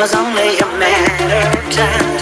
was only a matter of time.